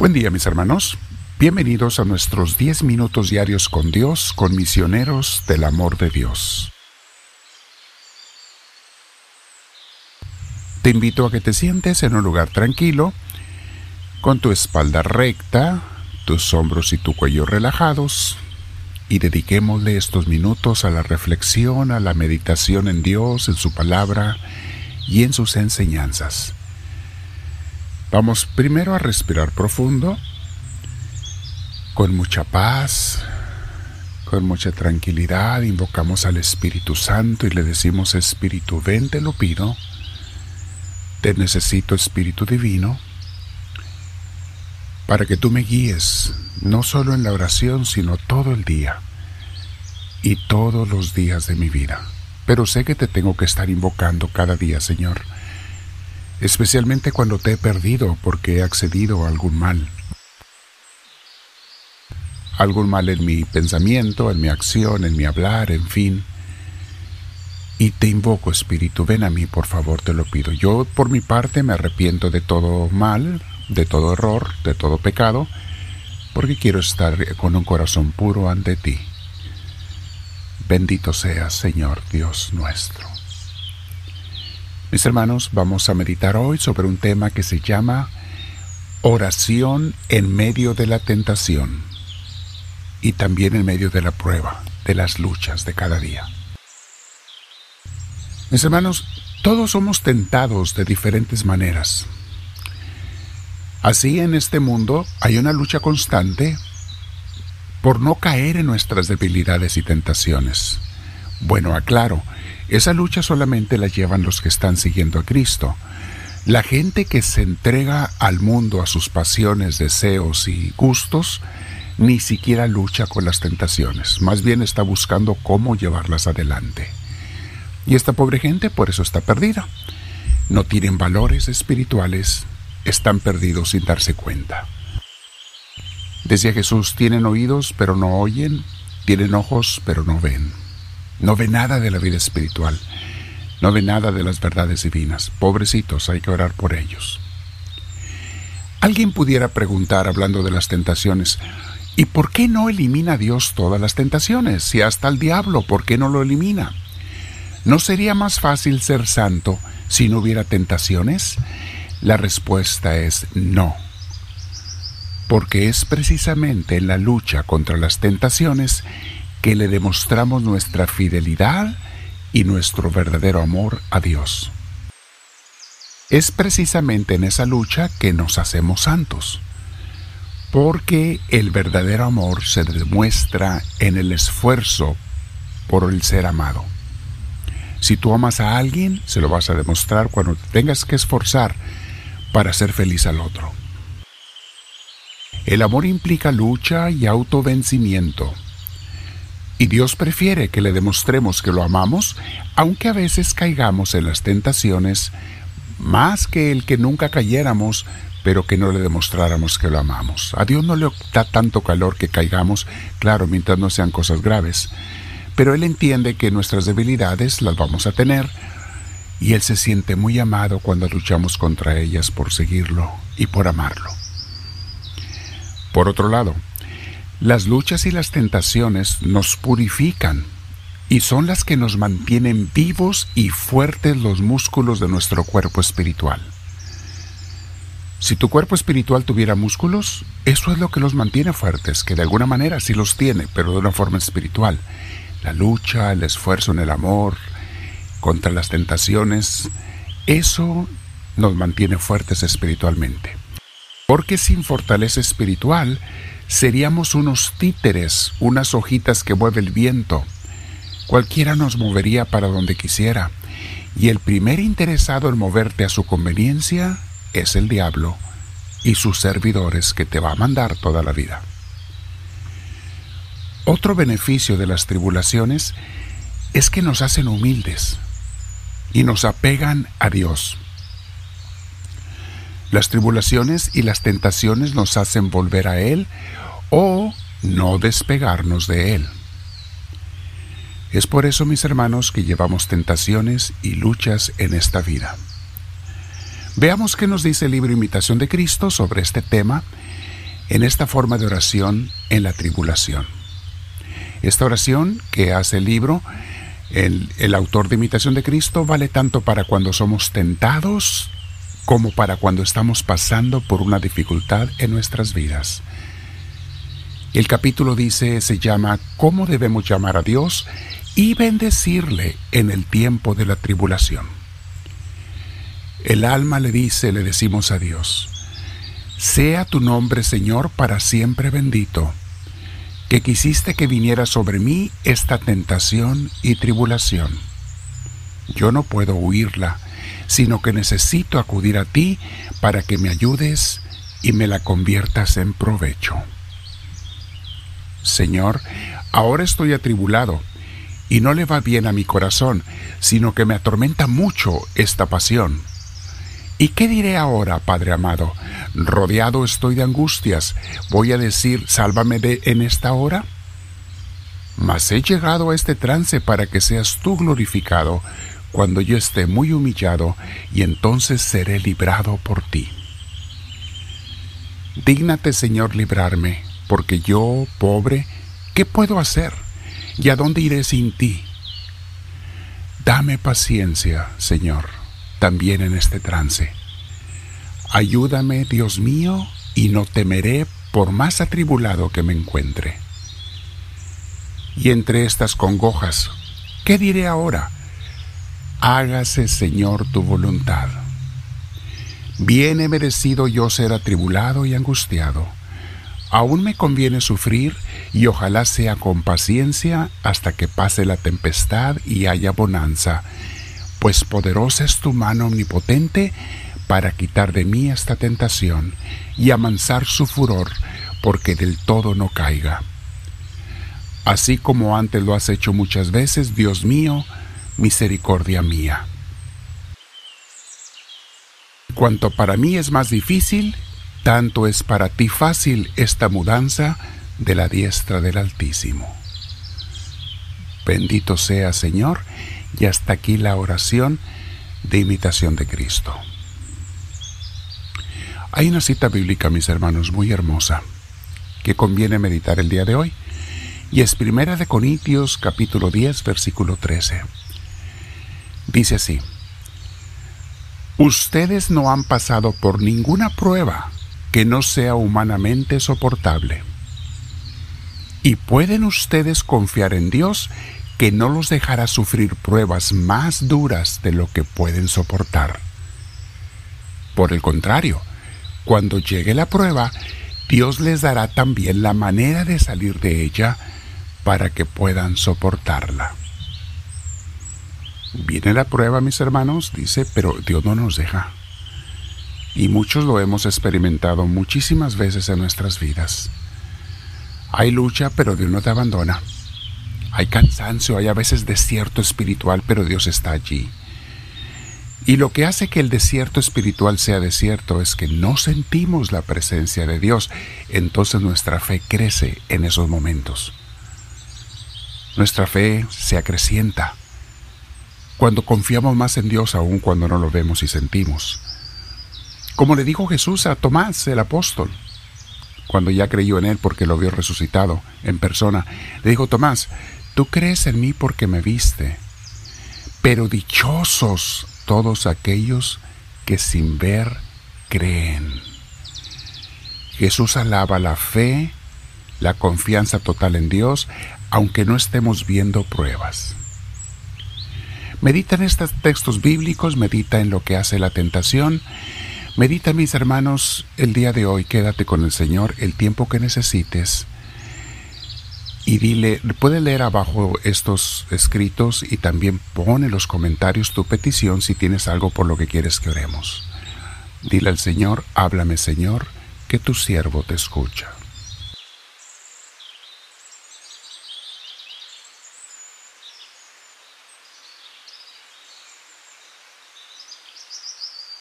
Buen día mis hermanos. Bienvenidos a nuestros 10 minutos diarios con Dios, con misioneros del amor de Dios. Te invito a que te sientes en un lugar tranquilo, con tu espalda recta, tus hombros y tu cuello relajados, y dediquémosle estos minutos a la reflexión, a la meditación en Dios, en su palabra y en sus enseñanzas. Vamos primero a respirar profundo, con mucha paz, con mucha tranquilidad, invocamos al Espíritu Santo y le decimos, Espíritu, ven, te lo pido, te necesito, Espíritu Divino, para que tú me guíes, no solo en la oración, sino todo el día y todos los días de mi vida. Pero sé que te tengo que estar invocando cada día, Señor especialmente cuando te he perdido porque he accedido a algún mal. Algún mal en mi pensamiento, en mi acción, en mi hablar, en fin. Y te invoco, Espíritu, ven a mí, por favor, te lo pido. Yo, por mi parte, me arrepiento de todo mal, de todo error, de todo pecado, porque quiero estar con un corazón puro ante ti. Bendito seas, Señor Dios nuestro. Mis hermanos, vamos a meditar hoy sobre un tema que se llama oración en medio de la tentación y también en medio de la prueba, de las luchas de cada día. Mis hermanos, todos somos tentados de diferentes maneras. Así en este mundo hay una lucha constante por no caer en nuestras debilidades y tentaciones. Bueno, aclaro, esa lucha solamente la llevan los que están siguiendo a Cristo. La gente que se entrega al mundo, a sus pasiones, deseos y gustos, ni siquiera lucha con las tentaciones, más bien está buscando cómo llevarlas adelante. Y esta pobre gente por eso está perdida. No tienen valores espirituales, están perdidos sin darse cuenta. Decía Jesús, tienen oídos pero no oyen, tienen ojos pero no ven. No ve nada de la vida espiritual. No ve nada de las verdades divinas. Pobrecitos, hay que orar por ellos. Alguien pudiera preguntar, hablando de las tentaciones, ¿y por qué no elimina Dios todas las tentaciones? Si hasta el diablo, ¿por qué no lo elimina? ¿No sería más fácil ser santo si no hubiera tentaciones? La respuesta es no. Porque es precisamente en la lucha contra las tentaciones que le demostramos nuestra fidelidad y nuestro verdadero amor a Dios. Es precisamente en esa lucha que nos hacemos santos, porque el verdadero amor se demuestra en el esfuerzo por el ser amado. Si tú amas a alguien, se lo vas a demostrar cuando tengas que esforzar para hacer feliz al otro. El amor implica lucha y autovencimiento y Dios prefiere que le demostremos que lo amamos, aunque a veces caigamos en las tentaciones, más que el que nunca cayéramos, pero que no le demostráramos que lo amamos. A Dios no le da tanto calor que caigamos, claro, mientras no sean cosas graves, pero Él entiende que nuestras debilidades las vamos a tener, y Él se siente muy amado cuando luchamos contra ellas por seguirlo y por amarlo. Por otro lado, las luchas y las tentaciones nos purifican y son las que nos mantienen vivos y fuertes los músculos de nuestro cuerpo espiritual. Si tu cuerpo espiritual tuviera músculos, eso es lo que los mantiene fuertes, que de alguna manera sí los tiene, pero de una forma espiritual. La lucha, el esfuerzo en el amor, contra las tentaciones, eso nos mantiene fuertes espiritualmente. Porque sin fortaleza espiritual, seríamos unos títeres, unas hojitas que mueve el viento. Cualquiera nos movería para donde quisiera, y el primer interesado en moverte a su conveniencia es el diablo y sus servidores que te va a mandar toda la vida. Otro beneficio de las tribulaciones es que nos hacen humildes y nos apegan a Dios. Las tribulaciones y las tentaciones nos hacen volver a Él o no despegarnos de Él. Es por eso, mis hermanos, que llevamos tentaciones y luchas en esta vida. Veamos qué nos dice el libro Imitación de Cristo sobre este tema en esta forma de oración en la tribulación. Esta oración que hace el libro, el, el, autor de Imitación de Cristo, vale tanto para cuando somos tentados como para cuando estamos pasando por una dificultad en nuestras vidas. El capítulo dice, se llama ¿Cómo debemos llamar a Dios y bendecirle en el tiempo de la tribulación? El alma le dice, le decimos a Dios, sea tu nombre, Señor, para siempre bendito, que quisiste que viniera sobre mí esta tentación y tribulación. Yo no puedo huirla, sino que necesito acudir a ti para que me ayudes y me la conviertas en provecho. Señor, ahora estoy atribulado, y no le va bien a mi corazón, sino que me atormenta mucho esta pasión. ¿Y qué diré ahora, Padre amado? Rodeado estoy de angustias. ¿Voy a decir, sálvame de en esta hora? Mas he llegado a este trance para que seas tú glorificado cuando yo esté muy humillado, y entonces seré librado por ti. Dígnate, Señor, librarme, porque yo, pobre, ¿qué puedo hacer? ¿Y a dónde iré sin ti? Dame paciencia, Señor también en este trance. Ayúdame, Dios mío, y no temeré por más atribulado que me encuentre. Y entre estas congojas, ¿qué diré ahora? Hágase, Señor, tu voluntad. Bien he merecido yo ser atribulado y angustiado. Aún me conviene sufrir y ojalá sea con paciencia hasta que pase la tempestad y haya bonanza pues poderosa es tu mano omnipotente para quitar de mí esta tentación y amansar su furor, porque del todo no caiga. Así como antes lo has hecho muchas veces, Dios mío, misericordia mía. Cuanto para mí es más difícil, tanto es para ti fácil esta mudanza de la diestra del Altísimo. Bendito sea, Señor, y hasta aquí la oración de imitación de Cristo. Hay una cita bíblica, mis hermanos, muy hermosa, que conviene meditar el día de hoy, y es Primera de Corintios capítulo 10, versículo 13. Dice así, Ustedes no han pasado por ninguna prueba que no sea humanamente soportable. Y pueden ustedes confiar en Dios que no los dejará sufrir pruebas más duras de lo que pueden soportar. Por el contrario, cuando llegue la prueba, Dios les dará también la manera de salir de ella para que puedan soportarla. Viene la prueba, mis hermanos, dice, pero Dios no nos deja. Y muchos lo hemos experimentado muchísimas veces en nuestras vidas. Hay lucha, pero Dios no te abandona. Hay cansancio, hay a veces desierto espiritual, pero Dios está allí. Y lo que hace que el desierto espiritual sea desierto es que no sentimos la presencia de Dios. Entonces nuestra fe crece en esos momentos. Nuestra fe se acrecienta cuando confiamos más en Dios aún cuando no lo vemos y sentimos. Como le dijo Jesús a Tomás, el apóstol, cuando ya creyó en él porque lo vio resucitado en persona, le dijo, Tomás, Tú crees en mí porque me viste, pero dichosos todos aquellos que sin ver creen. Jesús alaba la fe, la confianza total en Dios, aunque no estemos viendo pruebas. Medita en estos textos bíblicos, medita en lo que hace la tentación, medita mis hermanos el día de hoy, quédate con el Señor el tiempo que necesites y dile, puede leer abajo estos escritos y también pone en los comentarios tu petición si tienes algo por lo que quieres que oremos. Dile al Señor, háblame Señor, que tu siervo te escucha.